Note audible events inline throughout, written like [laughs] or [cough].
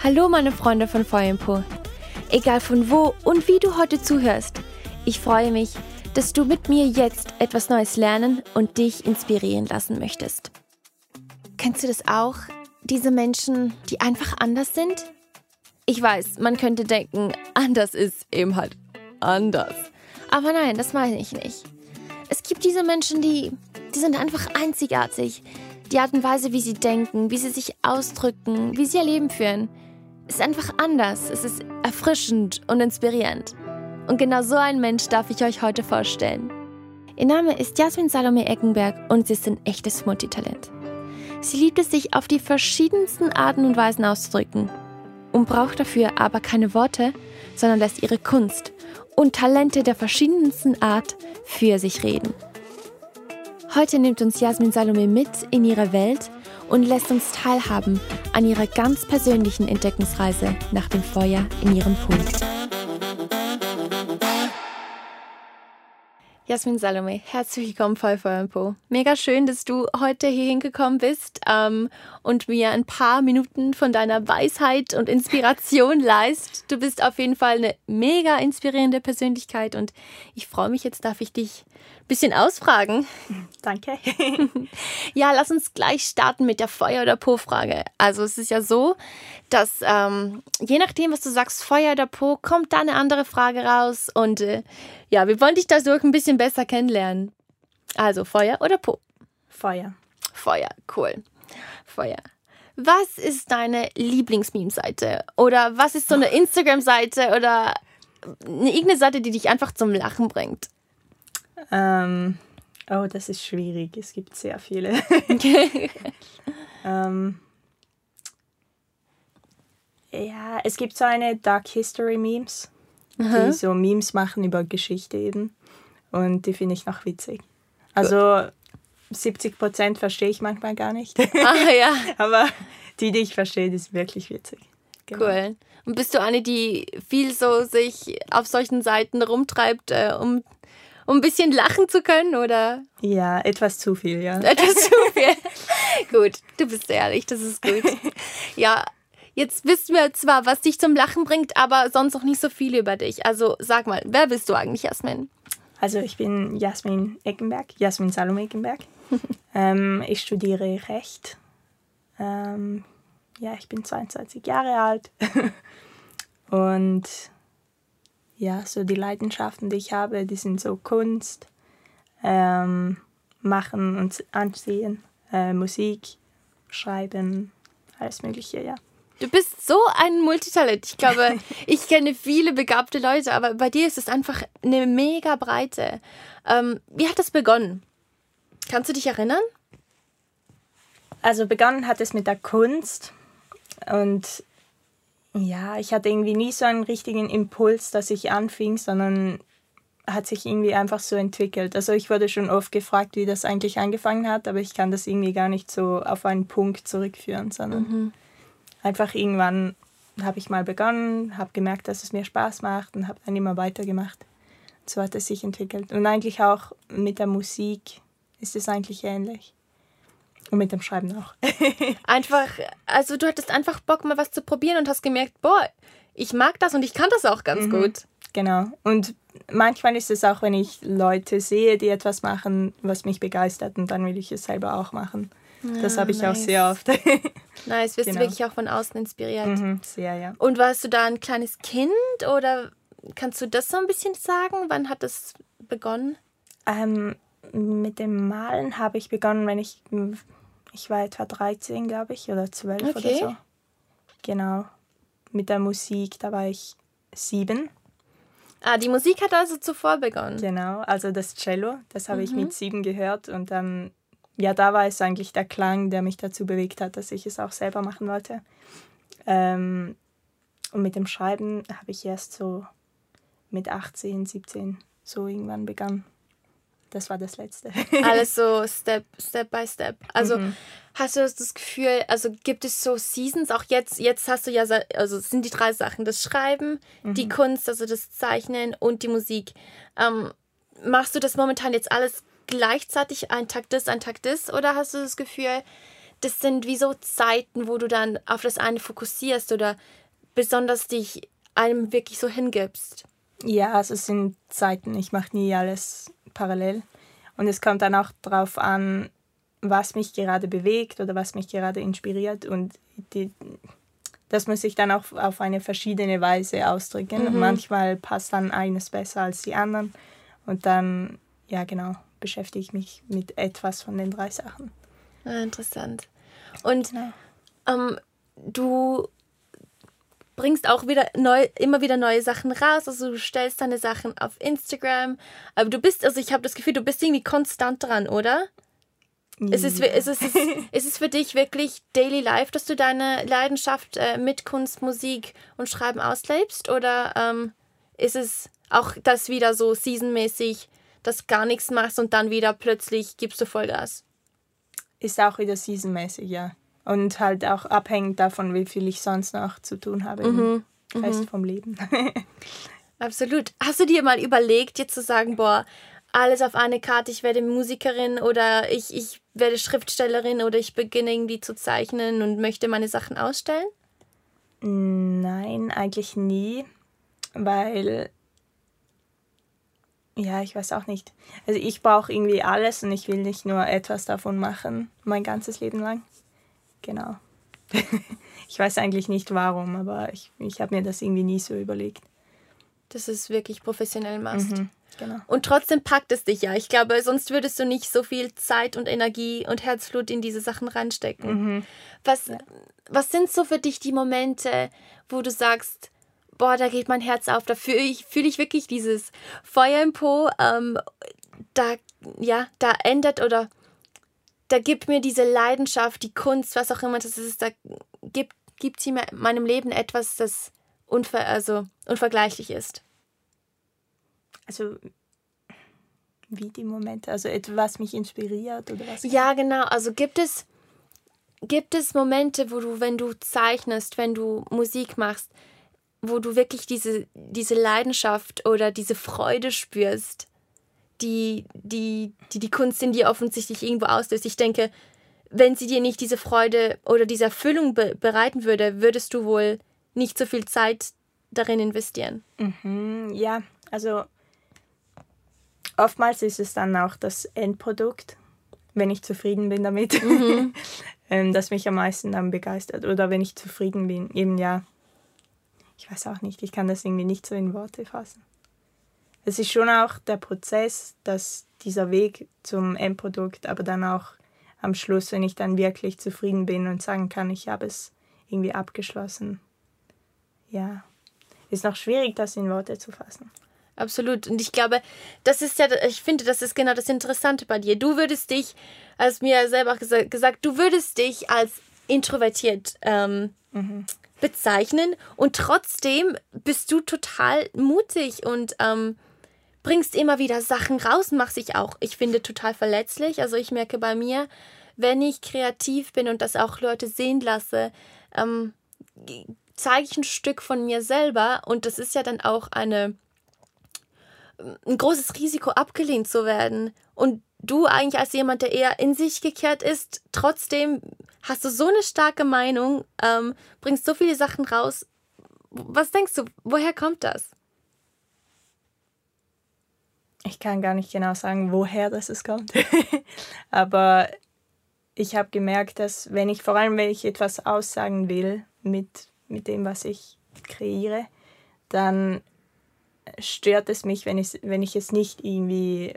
Hallo meine Freunde von Feuerpo. Egal von wo und wie du heute zuhörst, ich freue mich, dass du mit mir jetzt etwas Neues lernen und dich inspirieren lassen möchtest. Kennst du das auch? Diese Menschen, die einfach anders sind? Ich weiß, man könnte denken, anders ist eben halt anders. Aber nein, das meine ich nicht. Es gibt diese Menschen, die, die sind einfach einzigartig. Die Art und Weise, wie sie denken, wie sie sich ausdrücken, wie sie ihr Leben führen – ist einfach anders. Es ist erfrischend und inspirierend. Und genau so ein Mensch darf ich euch heute vorstellen. Ihr Name ist Jasmin Salome Eckenberg und sie ist ein echtes Multitalent. Sie liebt es, sich auf die verschiedensten Arten und Weisen auszudrücken und braucht dafür aber keine Worte, sondern lässt ihre Kunst und Talente der verschiedensten Art für sich reden. Heute nimmt uns Jasmin Salome mit in ihre Welt und lässt uns teilhaben an ihrer ganz persönlichen Entdeckungsreise nach dem Feuer in ihrem Pool. Jasmin Salome, herzlich willkommen bei Feuer im Po. Mega schön, dass du heute hier hingekommen bist ähm, und mir ein paar Minuten von deiner Weisheit und Inspiration [laughs] leist. Du bist auf jeden Fall eine mega inspirierende Persönlichkeit und ich freue mich, jetzt darf ich dich bisschen ausfragen. Danke. [laughs] ja, lass uns gleich starten mit der Feuer- oder Po-Frage. Also es ist ja so, dass ähm, je nachdem, was du sagst, Feuer oder Po, kommt da eine andere Frage raus. Und äh, ja, wir wollen dich dadurch ein bisschen besser kennenlernen. Also Feuer oder Po? Feuer. Feuer, cool. Feuer. Was ist deine Lieblingsmeme-Seite? Oder was ist so eine [laughs] Instagram-Seite oder irgendeine Seite, die dich einfach zum Lachen bringt? Ähm, oh, das ist schwierig. Es gibt sehr viele. [laughs] ähm, ja, es gibt so eine Dark History Memes, Aha. die so Memes machen über Geschichte eben. Und die finde ich noch witzig. Also 70 Prozent verstehe ich manchmal gar nicht. Ah ja. [laughs] Aber die, die ich verstehe, die sind wirklich witzig. Genau. Cool. Und bist du eine, die viel so sich auf solchen Seiten rumtreibt, äh, um um ein bisschen lachen zu können, oder? Ja, etwas zu viel, ja. Etwas [laughs] zu viel. gut, du bist ehrlich, das ist gut. [laughs] Ja, jetzt wissen wir zwar, was dich zum Lachen bringt, aber sonst noch nicht so viel über dich. Also sag mal, wer bist du eigentlich, Jasmin? Also ich bin Jasmin Eckenberg, Jasmin Salome Eckenberg. [laughs] ähm, ich studiere Recht. Ähm, ja, ich bin 22 Jahre alt. Und ja, so die Leidenschaften, die ich habe, die sind so Kunst, ähm, Machen und Ansehen, äh, Musik, Schreiben, alles Mögliche, ja. Du bist so ein Multitalent. Ich glaube, [laughs] ich kenne viele begabte Leute, aber bei dir ist es einfach eine mega Breite. Ähm, wie hat das begonnen? Kannst du dich erinnern? Also begonnen hat es mit der Kunst und ja, ich hatte irgendwie nie so einen richtigen Impuls, dass ich anfing, sondern hat sich irgendwie einfach so entwickelt. Also ich wurde schon oft gefragt, wie das eigentlich angefangen hat, aber ich kann das irgendwie gar nicht so auf einen Punkt zurückführen, sondern mhm. einfach irgendwann habe ich mal begonnen, habe gemerkt, dass es mir Spaß macht und habe dann immer weitergemacht. So hat es sich entwickelt. Und eigentlich auch mit der Musik ist es eigentlich ähnlich. Und mit dem Schreiben auch. [laughs] einfach, also du hattest einfach Bock, mal was zu probieren und hast gemerkt, boah, ich mag das und ich kann das auch ganz mhm. gut. Genau. Und manchmal ist es auch, wenn ich Leute sehe, die etwas machen, was mich begeistert und dann will ich es selber auch machen. Ja, das habe ich nice. auch sehr oft. [laughs] nice, wirst genau. du wirklich auch von außen inspiriert. Mhm, sehr, ja. Und warst du da ein kleines Kind oder kannst du das so ein bisschen sagen? Wann hat das begonnen? Ähm, mit dem Malen habe ich begonnen, wenn ich ich war etwa 13, glaube ich, oder 12 okay. oder so. Genau. Mit der Musik, da war ich sieben. Ah, die Musik hat also zuvor begonnen. Genau, also das Cello, das habe mhm. ich mit sieben gehört und ähm, ja, da war es eigentlich der Klang, der mich dazu bewegt hat, dass ich es auch selber machen wollte. Ähm, und mit dem Schreiben habe ich erst so mit 18, 17 so irgendwann begonnen das war das Letzte. Alles so [laughs] Step, Step by Step. Also mhm. hast du das Gefühl, also gibt es so Seasons, auch jetzt, jetzt hast du ja, also sind die drei Sachen, das Schreiben, mhm. die Kunst, also das Zeichnen und die Musik. Ähm, machst du das momentan jetzt alles gleichzeitig, ein Tag das, ein Tag das, oder hast du das Gefühl, das sind wie so Zeiten, wo du dann auf das eine fokussierst oder besonders dich einem wirklich so hingibst. Ja, also es sind Zeiten, ich mache nie alles parallel. Und es kommt dann auch darauf an, was mich gerade bewegt oder was mich gerade inspiriert. Und die, das muss ich dann auch auf eine verschiedene Weise ausdrücken. Mhm. manchmal passt dann eines besser als die anderen. Und dann, ja genau, beschäftige ich mich mit etwas von den drei Sachen. Ah, interessant. Und genau. ähm, du bringst auch wieder neu, immer wieder neue Sachen raus. Also du stellst deine Sachen auf Instagram. Aber du bist, also ich habe das Gefühl, du bist irgendwie konstant dran, oder? Ja. Ist, es, ist, es, ist es für dich wirklich Daily Life, dass du deine Leidenschaft äh, mit Kunst, Musik und Schreiben auslebst? Oder ähm, ist es auch das wieder so seasonmäßig, dass gar nichts machst und dann wieder plötzlich gibst du Vollgas? Ist auch wieder seasonmäßig, ja. Und halt auch abhängig davon, wie viel ich sonst noch zu tun habe mhm. im Rest mhm. vom Leben. [laughs] Absolut. Hast du dir mal überlegt, jetzt zu sagen, boah, alles auf eine Karte, ich werde Musikerin oder ich, ich werde Schriftstellerin oder ich beginne irgendwie zu zeichnen und möchte meine Sachen ausstellen? Nein, eigentlich nie, weil ja, ich weiß auch nicht. Also ich brauche irgendwie alles und ich will nicht nur etwas davon machen, mein ganzes Leben lang. Genau. [laughs] ich weiß eigentlich nicht warum, aber ich, ich habe mir das irgendwie nie so überlegt. Dass du es wirklich professionell machst. Mhm, genau. Und trotzdem packt es dich ja. Ich glaube, sonst würdest du nicht so viel Zeit und Energie und Herzblut in diese Sachen reinstecken. Mhm. Was, ja. was sind so für dich die Momente, wo du sagst, boah, da geht mein Herz auf, da fühle ich, fühl ich wirklich dieses Feuer im Po, ähm, da, ja, da ändert oder da gibt mir diese Leidenschaft, die Kunst, was auch immer das ist, da gibt, gibt sie mir meinem Leben etwas, das unver, also unvergleichlich ist. Also wie die Momente, also etwas was mich inspiriert oder was? Ja, genau. Also gibt es gibt es Momente, wo du, wenn du zeichnest, wenn du Musik machst, wo du wirklich diese, diese Leidenschaft oder diese Freude spürst, die die, die die Kunst in dir offensichtlich irgendwo auslöst. Ich denke, wenn sie dir nicht diese Freude oder diese Erfüllung be bereiten würde, würdest du wohl nicht so viel Zeit darin investieren. Mhm, ja, also oftmals ist es dann auch das Endprodukt, wenn ich zufrieden bin damit, mhm. [laughs] Ähm, das mich am meisten dann begeistert. Oder wenn ich zufrieden bin, eben ja, ich weiß auch nicht, ich kann das irgendwie nicht so in Worte fassen es ist schon auch der Prozess, dass dieser Weg zum Endprodukt, aber dann auch am Schluss, wenn ich dann wirklich zufrieden bin und sagen kann, ich habe es irgendwie abgeschlossen. Ja, ist noch schwierig, das in Worte zu fassen. Absolut. Und ich glaube, das ist ja, ich finde, das ist genau das Interessante bei dir. Du würdest dich, als mir selber gesagt, gesagt du würdest dich als introvertiert ähm, mhm. bezeichnen und trotzdem bist du total mutig und ähm, bringst immer wieder Sachen raus, machst dich auch, ich finde, total verletzlich. Also ich merke bei mir, wenn ich kreativ bin und das auch Leute sehen lasse, ähm, zeige ich ein Stück von mir selber und das ist ja dann auch eine ein großes Risiko, abgelehnt zu werden. Und du eigentlich als jemand, der eher in sich gekehrt ist, trotzdem hast du so eine starke Meinung, ähm, bringst so viele Sachen raus. Was denkst du, woher kommt das? Ich kann gar nicht genau sagen, woher das es kommt. [laughs] Aber ich habe gemerkt, dass wenn ich, vor allem wenn ich etwas aussagen will mit, mit dem, was ich kreiere, dann stört es mich, wenn ich, wenn ich es nicht irgendwie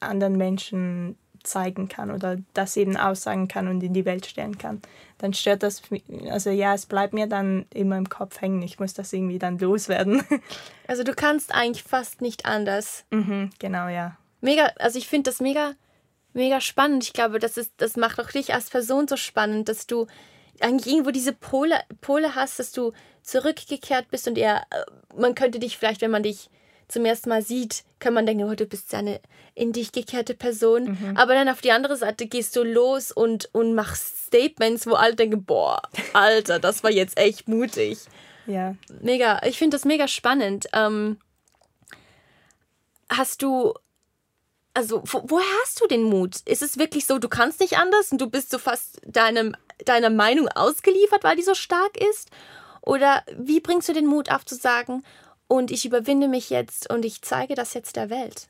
anderen Menschen zeigen kann oder das eben aussagen kann und in die Welt stellen kann, dann stört das, also ja, es bleibt mir dann immer im Kopf hängen. Ich muss das irgendwie dann loswerden. [laughs] Also du kannst eigentlich fast nicht anders. Mhm, genau, ja. Mega, also ich finde das mega, mega spannend. Ich glaube, das, ist, das macht auch dich als Person so spannend, dass du eigentlich irgendwo diese Pole, Pole hast, dass du zurückgekehrt bist und eher, äh, man könnte dich vielleicht, wenn man dich zum ersten Mal sieht, kann man denken, oh, du bist ja eine in dich gekehrte Person. Mhm. Aber dann auf die andere Seite gehst du los und, und machst Statements, wo alle denken, boah, Alter, das war jetzt echt mutig. Ja. Mega, ich finde das mega spannend. Ähm, hast du also wo, woher hast du den Mut? Ist es wirklich so, du kannst nicht anders und du bist so fast deinem, deiner Meinung ausgeliefert, weil die so stark ist? Oder wie bringst du den Mut auf zu sagen, und ich überwinde mich jetzt und ich zeige das jetzt der Welt?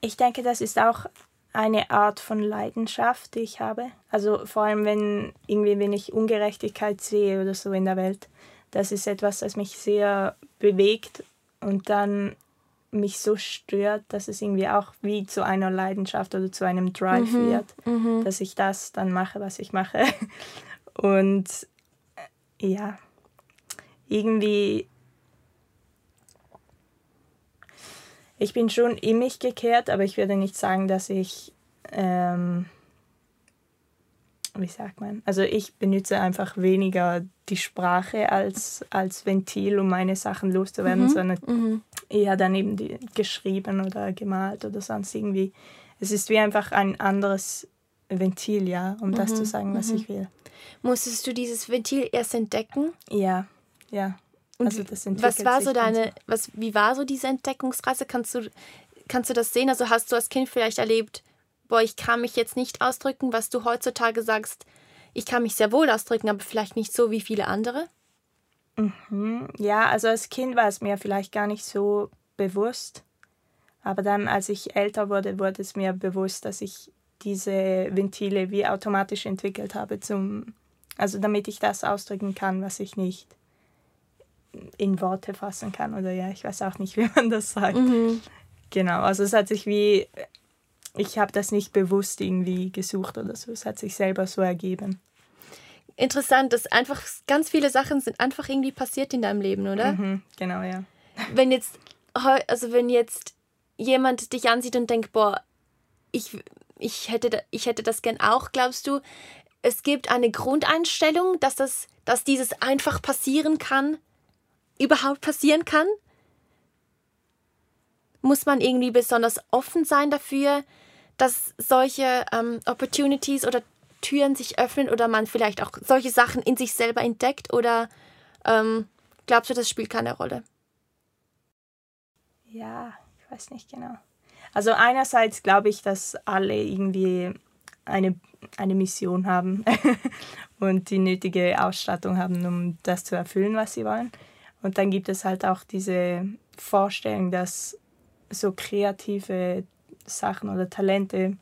Ich denke, das ist auch eine Art von Leidenschaft, die ich habe. Also vor allem, wenn irgendwie, wenn ich Ungerechtigkeit sehe oder so in der Welt, das ist etwas, das mich sehr bewegt und dann mich so stört, dass es irgendwie auch wie zu einer Leidenschaft oder zu einem Drive mhm, wird, mhm. dass ich das dann mache, was ich mache. [laughs] Und äh, ja, irgendwie, ich bin schon in mich gekehrt, aber ich würde nicht sagen, dass ich, ähm, wie sagt man, also ich benutze einfach weniger die Sprache als, als Ventil, um meine Sachen loszuwerden, mhm. sondern mhm. eher dann eben die, geschrieben oder gemalt oder sonst irgendwie. Es ist wie einfach ein anderes Ventil, ja, um mhm. das zu mhm. sagen, was ich mhm. will. Musstest du dieses Ventil erst entdecken? Ja, ja. Und also das was war so deine, was, wie war so diese Entdeckungsreise? Kannst du, kannst du das sehen? Also hast du als Kind vielleicht erlebt, boah, ich kann mich jetzt nicht ausdrücken, was du heutzutage sagst, ich kann mich sehr wohl ausdrücken, aber vielleicht nicht so wie viele andere? Mhm. Ja, also als Kind war es mir vielleicht gar nicht so bewusst. Aber dann, als ich älter wurde, wurde es mir bewusst, dass ich diese Ventile wie automatisch entwickelt habe, zum, also damit ich das ausdrücken kann, was ich nicht in Worte fassen kann. Oder ja, ich weiß auch nicht, [laughs] wie man das sagt. Mhm. Genau, also es hat sich wie ich habe das nicht bewusst irgendwie gesucht oder so. Es hat sich selber so ergeben. Interessant, dass einfach ganz viele Sachen sind einfach irgendwie passiert in deinem Leben, oder? Mhm, genau, ja. Wenn jetzt, also wenn jetzt jemand dich ansieht und denkt, boah, ich, ich, hätte, ich hätte das gern auch, glaubst du, es gibt eine Grundeinstellung, dass, das, dass dieses einfach passieren kann, überhaupt passieren kann? Muss man irgendwie besonders offen sein dafür, dass solche ähm, Opportunities oder Türen sich öffnen oder man vielleicht auch solche Sachen in sich selber entdeckt? Oder ähm, glaubst du, das spielt keine Rolle? Ja, ich weiß nicht genau. Also einerseits glaube ich, dass alle irgendwie eine, eine Mission haben [laughs] und die nötige Ausstattung haben, um das zu erfüllen, was sie wollen. Und dann gibt es halt auch diese Vorstellung, dass so kreative Sachen oder Talente,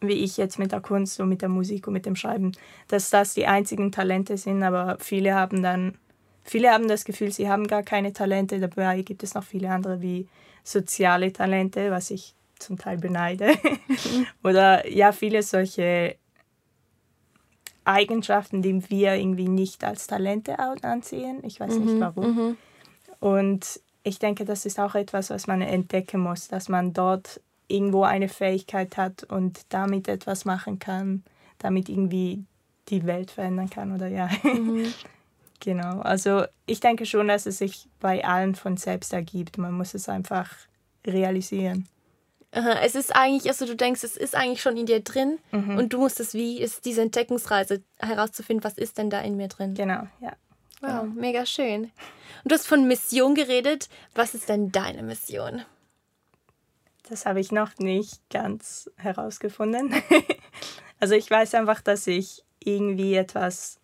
wie ich jetzt mit der Kunst und mit der Musik und mit dem Schreiben, dass das die einzigen Talente sind, aber viele haben dann, viele haben das Gefühl, sie haben gar keine Talente, dabei gibt es noch viele andere wie soziale Talente, was ich zum Teil beneide. [laughs] oder ja, viele solche Eigenschaften, die wir irgendwie nicht als Talente ansehen. Ich weiß mhm, nicht warum. Mhm. Und ich denke, das ist auch etwas, was man entdecken muss, dass man dort irgendwo eine Fähigkeit hat und damit etwas machen kann, damit irgendwie die Welt verändern kann oder ja. Mhm. [laughs] genau. Also ich denke schon, dass es sich bei allen von selbst ergibt. Man muss es einfach realisieren. Es ist eigentlich, also du denkst, es ist eigentlich schon in dir drin mhm. und du musst es wie, ist diese Entdeckungsreise herauszufinden, was ist denn da in mir drin. Genau, ja. Wow, genau. mega schön. Und du hast von Mission geredet. Was ist denn deine Mission? Das habe ich noch nicht ganz herausgefunden. [laughs] also ich weiß einfach, dass ich irgendwie etwas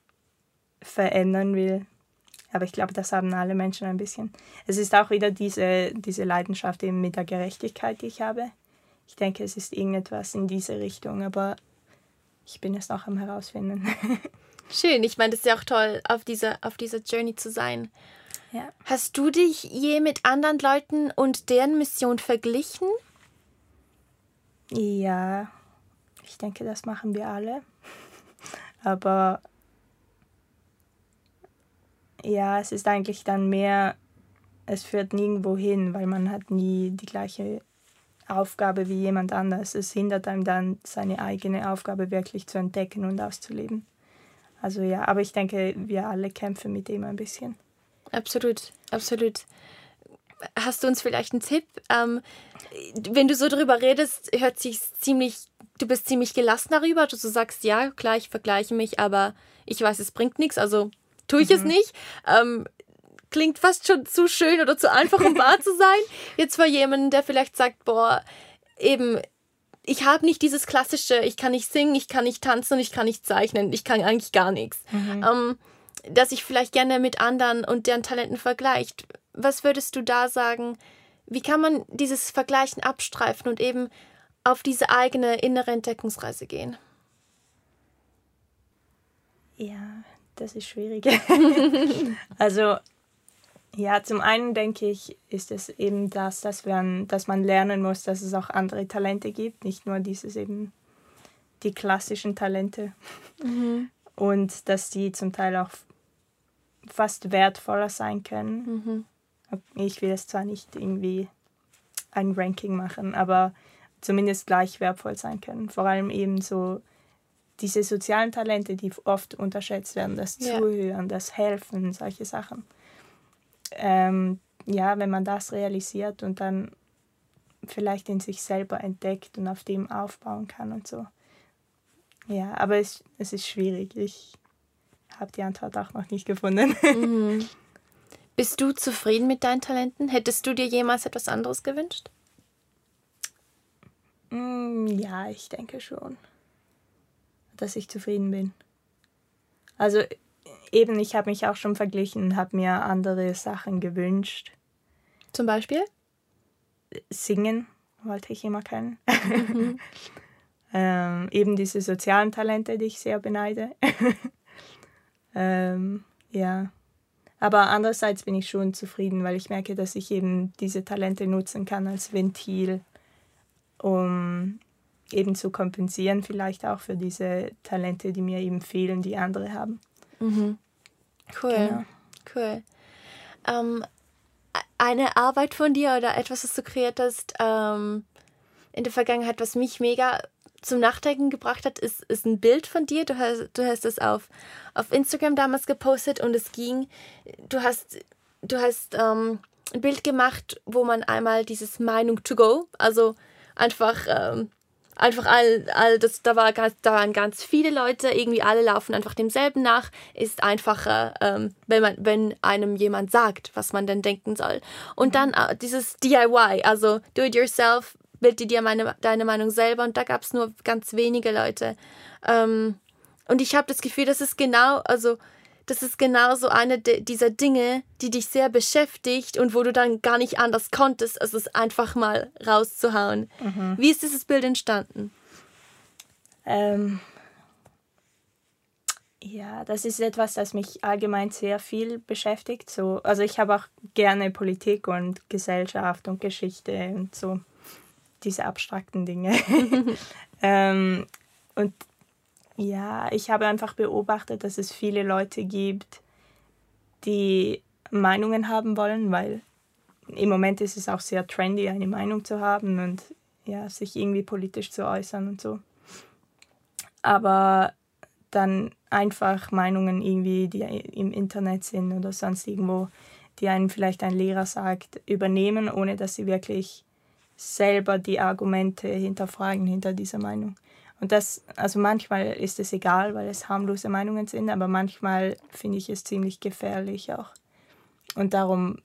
verändern will. Aber ich glaube, das haben alle Menschen ein bisschen. Es ist auch wieder diese, diese Leidenschaft eben mit der Gerechtigkeit, die ich habe. Ich denke, es ist irgendetwas in diese Richtung, aber ich bin es noch am herausfinden. [laughs] Schön, ich meine, das ist ja auch toll, auf dieser, auf dieser Journey zu sein. Ja. Hast du dich je mit anderen Leuten und deren Mission verglichen? Ja, ich denke, das machen wir alle. [laughs] Aber ja, es ist eigentlich dann mehr, es führt nirgendwo hin, weil man hat nie die gleiche Aufgabe wie jemand anders. Es hindert einem dann, seine eigene Aufgabe wirklich zu entdecken und auszuleben. Also ja, aber ich denke, wir alle kämpfen mit dem ein bisschen. Absolut, absolut. Hast du uns vielleicht einen Tipp? Ähm, wenn du so darüber redest, hört sich ziemlich, du bist ziemlich gelassen darüber, dass du sagst, ja, klar, ich vergleiche mich, aber ich weiß, es bringt nichts, also tue ich mhm. es nicht. Ähm, klingt fast schon zu schön oder zu einfach, um wahr zu sein. [laughs] Jetzt für jemanden, der vielleicht sagt, boah, eben, ich habe nicht dieses klassische, ich kann nicht singen, ich kann nicht tanzen und ich kann nicht zeichnen, ich kann eigentlich gar nichts. Mhm. Ähm, dass ich vielleicht gerne mit anderen und deren Talenten vergleicht. Was würdest du da sagen? Wie kann man dieses Vergleichen abstreifen und eben auf diese eigene innere Entdeckungsreise gehen? Ja, das ist schwierig. [laughs] also ja, zum einen denke ich, ist es eben das, dass, wir, dass man lernen muss, dass es auch andere Talente gibt, nicht nur dieses eben die klassischen Talente. Mhm. Und dass die zum Teil auch fast wertvoller sein können. Mhm. Ich will es zwar nicht irgendwie ein Ranking machen, aber zumindest gleich wertvoll sein können. Vor allem eben so diese sozialen Talente, die oft unterschätzt werden, das ja. Zuhören, das Helfen, solche Sachen. Ähm, ja, wenn man das realisiert und dann vielleicht in sich selber entdeckt und auf dem aufbauen kann und so. Ja, aber es, es ist schwierig. Ich habe die Antwort auch noch nicht gefunden. [laughs] Mhm. Bist du zufrieden mit deinen Talenten? Hättest du dir jemals etwas anderes gewünscht? Mm, ja, ich denke schon, dass ich zufrieden bin. Also eben, ich habe mich auch schon verglichen und habe mir andere Sachen gewünscht. Zum Beispiel? Singen wollte ich immer können. Mhm. [laughs] ähm, eben diese sozialen Talente, die ich sehr beneide. [laughs] ähm, ja. Aber andererseits bin ich schon zufrieden, weil ich merke, dass ich eben diese Talente nutzen kann als Ventil um eben zu kompensieren, vielleicht auch für diese Talente, die mir eben fehlen, die andere haben. Mhm. Cool, genau. cool. Ähm, eine Arbeit von dir oder etwas, was du kreiert hast ähm, in der Vergangenheit, was mich mega zum Nachdenken gebracht hat, ist, ist ein Bild von dir. Du hast, du hast es auf, auf Instagram damals gepostet und es ging, du hast, du hast ähm, ein Bild gemacht, wo man einmal dieses Meinung to go, also einfach, ähm, einfach all, all das, da, war, da waren ganz viele Leute, irgendwie alle laufen einfach demselben nach, ist einfacher, ähm, wenn, man, wenn einem jemand sagt, was man denn denken soll. Und dann äh, dieses DIY, also do it yourself, bild dir meine, deine Meinung selber und da gab es nur ganz wenige Leute. Ähm, und ich habe das Gefühl, das ist genau, also das ist genauso eine dieser Dinge, die dich sehr beschäftigt und wo du dann gar nicht anders konntest, als es einfach mal rauszuhauen. Mhm. Wie ist dieses Bild entstanden? Ähm, ja, das ist etwas, das mich allgemein sehr viel beschäftigt. So, also ich habe auch gerne Politik und Gesellschaft und Geschichte und so diese abstrakten Dinge. [laughs] [laughs] ähm, und ja, ich habe einfach beobachtet, dass es viele Leute gibt, die Meinungen haben wollen, weil im Moment ist es auch sehr trendy, eine Meinung zu haben und ja, sich irgendwie politisch zu äußern und so. Aber dann einfach Meinungen irgendwie, die im Internet sind oder sonst irgendwo, die einen vielleicht ein Lehrer sagt, übernehmen, ohne dass sie wirklich selber die Argumente hinterfragen hinter dieser Meinung. Und das, also manchmal ist es egal, weil es harmlose Meinungen sind, aber manchmal finde ich es ziemlich gefährlich auch. Und darum,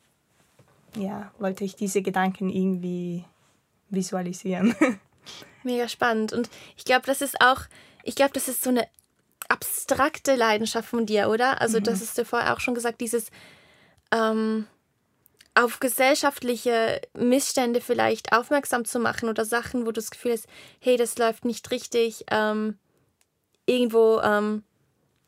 ja, wollte ich diese Gedanken irgendwie visualisieren. [laughs] Mega spannend. Und ich glaube, das ist auch, ich glaube, das ist so eine abstrakte Leidenschaft von dir, oder? Also, mhm. das hast du vorher auch schon gesagt, dieses, ähm, auf gesellschaftliche Missstände vielleicht aufmerksam zu machen oder Sachen, wo du das Gefühl hast, hey, das läuft nicht richtig, ähm, irgendwo ähm,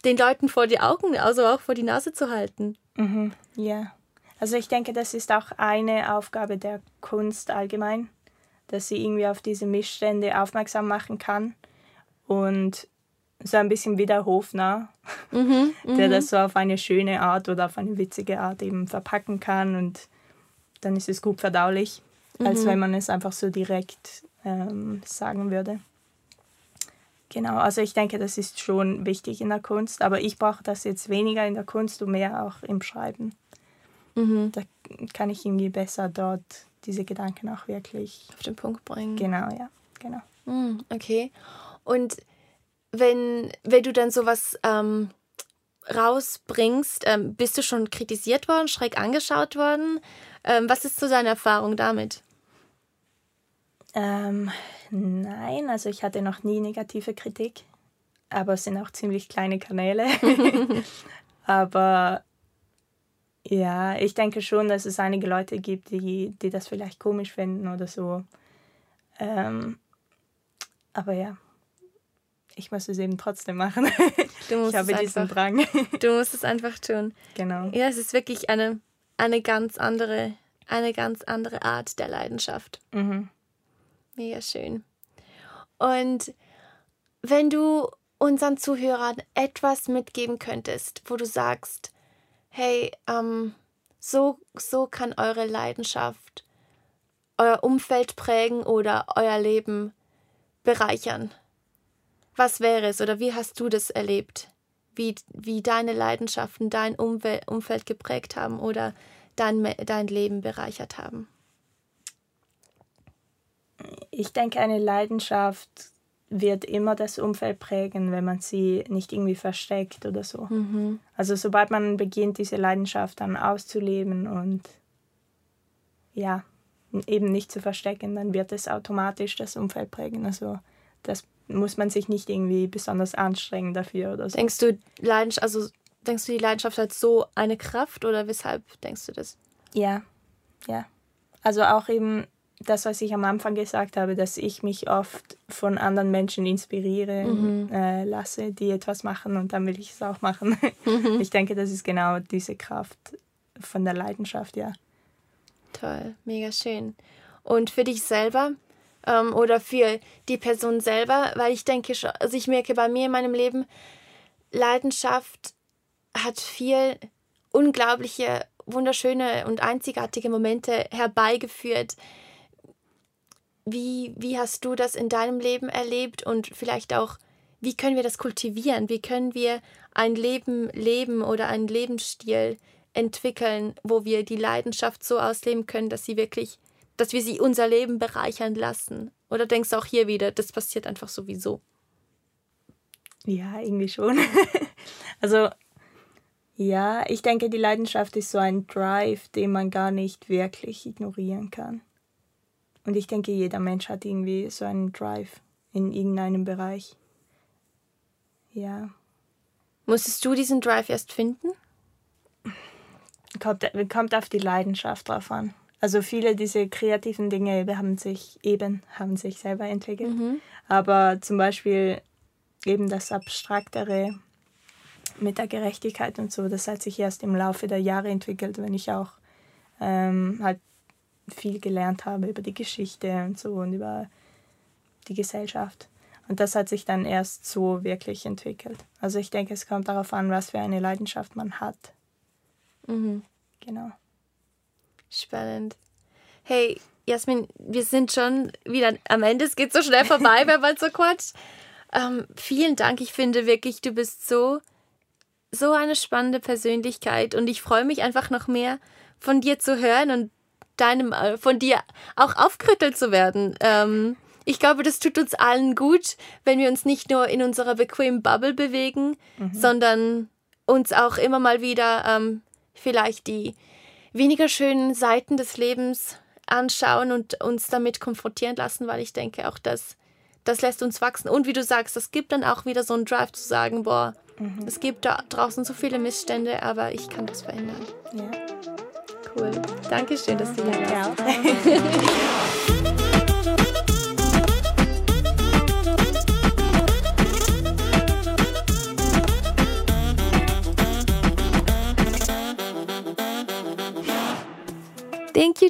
den Leuten vor die Augen, also auch vor die Nase zu halten. Mhm, ja. Also ich denke, das ist auch eine Aufgabe der Kunst allgemein, dass sie irgendwie auf diese Missstände aufmerksam machen kann und so ein bisschen wie der Hofner, mhm, [laughs] der mhm. das so auf eine schöne Art oder auf eine witzige Art eben verpacken kann und dann ist es gut verdaulich, mhm. als wenn man es einfach so direkt ähm, sagen würde. Genau, also ich denke, das ist schon wichtig in der Kunst, aber ich brauche das jetzt weniger in der Kunst und mehr auch im Schreiben. Mhm. Da kann ich irgendwie besser dort diese Gedanken auch wirklich auf den Punkt bringen. Genau, ja, genau. Mhm, okay. Und wenn, wenn du dann sowas ähm, rausbringst, ähm, bist du schon kritisiert worden, schräg angeschaut worden? Ähm, was ist so deine Erfahrung damit? Ähm, nein, also ich hatte noch nie negative Kritik, aber es sind auch ziemlich kleine Kanäle. [laughs] aber ja, ich denke schon, dass es einige Leute gibt, die, die das vielleicht komisch finden oder so. Ähm, aber ja, ich muss es eben trotzdem machen. [laughs] ich habe diesen einfach, Drang. Du musst es einfach tun. Genau. Ja, es ist wirklich eine, eine ganz andere, eine ganz andere Art der Leidenschaft. Mhm. Mega schön. Und wenn du unseren Zuhörern etwas mitgeben könntest, wo du sagst, hey, ähm, so, so kann eure Leidenschaft euer Umfeld prägen oder euer Leben bereichern. Was wäre es oder wie hast du das erlebt? Wie, wie deine Leidenschaften dein Umwel Umfeld geprägt haben oder dein, dein Leben bereichert haben? Ich denke, eine Leidenschaft wird immer das Umfeld prägen, wenn man sie nicht irgendwie versteckt oder so. Mhm. Also sobald man beginnt, diese Leidenschaft dann auszuleben und ja, eben nicht zu verstecken, dann wird es automatisch das Umfeld prägen. Also das muss man sich nicht irgendwie besonders anstrengen dafür oder so. Denkst du, Leidenschaft, also denkst du, die Leidenschaft hat so eine Kraft oder weshalb denkst du das? Ja, ja. Also auch eben das, was ich am Anfang gesagt habe, dass ich mich oft von anderen Menschen inspirieren mhm. äh, lasse, die etwas machen und dann will ich es auch machen. Mhm. [laughs] Ich denke, das ist genau diese Kraft von der Leidenschaft, ja. Toll, mega schön. Und für dich selber ähm, oder für die Person selber, weil ich denke, also ich merke bei mir in meinem Leben, Leidenschaft hat viel unglaubliche, wunderschöne und einzigartige Momente herbeigeführt, wie, wie hast du das in deinem Leben erlebt und vielleicht auch, wie können wir das kultivieren? Wie können wir ein Leben leben oder einen Lebensstil entwickeln, wo wir die Leidenschaft so ausleben können, dass sie wirklich, dass wir sie unser Leben bereichern lassen? Oder denkst du auch hier wieder, das passiert einfach sowieso? Ja, irgendwie schon. [laughs] also ja, ich denke, die Leidenschaft ist so ein Drive, den man gar nicht wirklich ignorieren kann. Und ich denke, jeder Mensch hat irgendwie so einen Drive in irgendeinem Bereich. Ja. Musstest du diesen Drive erst finden? Kommt, kommt auf die Leidenschaft drauf an. Also viele dieser kreativen Dinge haben sich eben haben sich selber entwickelt. Mhm. Aber zum Beispiel eben das Abstraktere mit der Gerechtigkeit und so, das hat sich erst im Laufe der Jahre entwickelt, wenn ich auch ähm, halt viel gelernt habe über die Geschichte und so und über die Gesellschaft. Und das hat sich dann erst so wirklich entwickelt. Also ich denke, es kommt darauf an, was für eine Leidenschaft man hat. Mhm. Genau. Spannend. Hey, Jasmin, wir sind schon wieder am Ende. Es geht so schnell vorbei, wenn man so quatscht. Ähm, vielen Dank. Ich finde wirklich, du bist so, so eine spannende Persönlichkeit und ich freue mich einfach noch mehr von dir zu hören und deinem, äh, von dir auch aufgerüttelt zu werden. Ähm, ich glaube, das tut uns allen gut, wenn wir uns nicht nur in unserer bequemen Bubble bewegen, mhm. sondern uns auch immer mal wieder ähm, vielleicht die weniger schönen Seiten des Lebens anschauen und uns damit konfrontieren lassen, weil ich denke, auch das, das lässt uns wachsen. Und wie du sagst, das gibt dann auch wieder so einen Drive zu sagen, boah, mhm. es gibt da draußen so viele Missstände, aber ich kann das verändern. Ja cool. Dankeschön, dass du hier warst. Thank [laughs] [laughs]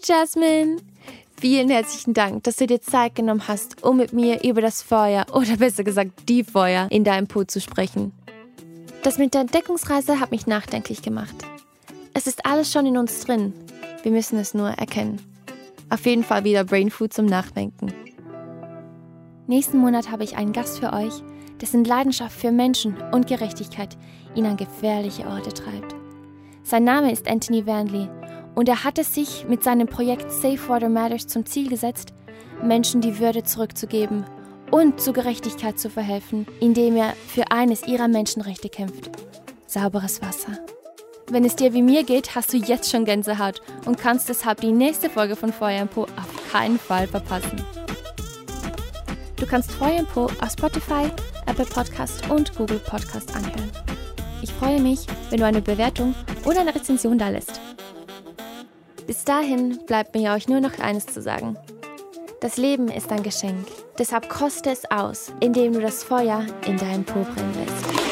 Jasmine. Vielen herzlichen Dank, dass du dir Zeit genommen hast, um mit mir über das Feuer oder besser gesagt die Feuer in deinem Po zu sprechen. Das mit der Entdeckungsreise hat mich nachdenklich gemacht. Es ist alles schon in uns drin. Wir müssen es nur erkennen. Auf jeden Fall wieder Brain Food zum Nachdenken. Nächsten Monat habe ich einen Gast für euch, dessen Leidenschaft für Menschen und Gerechtigkeit ihn an gefährliche Orte treibt. Sein Name ist Anthony Vanley und er hat es sich mit seinem Projekt Safe Water Matters zum Ziel gesetzt, Menschen die Würde zurückzugeben und zur Gerechtigkeit zu verhelfen, indem er für eines ihrer Menschenrechte kämpft sauberes Wasser. Wenn es dir wie mir geht, hast du jetzt schon Gänsehaut und kannst deshalb die nächste Folge von Feuer Po auf keinen Fall verpassen. Du kannst Feuer Po auf Spotify, Apple Podcast und Google Podcast anhören. Ich freue mich, wenn du eine Bewertung oder eine Rezension da lässt. Bis dahin bleibt mir euch nur noch eines zu sagen. Das Leben ist ein Geschenk, deshalb koste es aus, indem du das Feuer in deinen brennen lässt.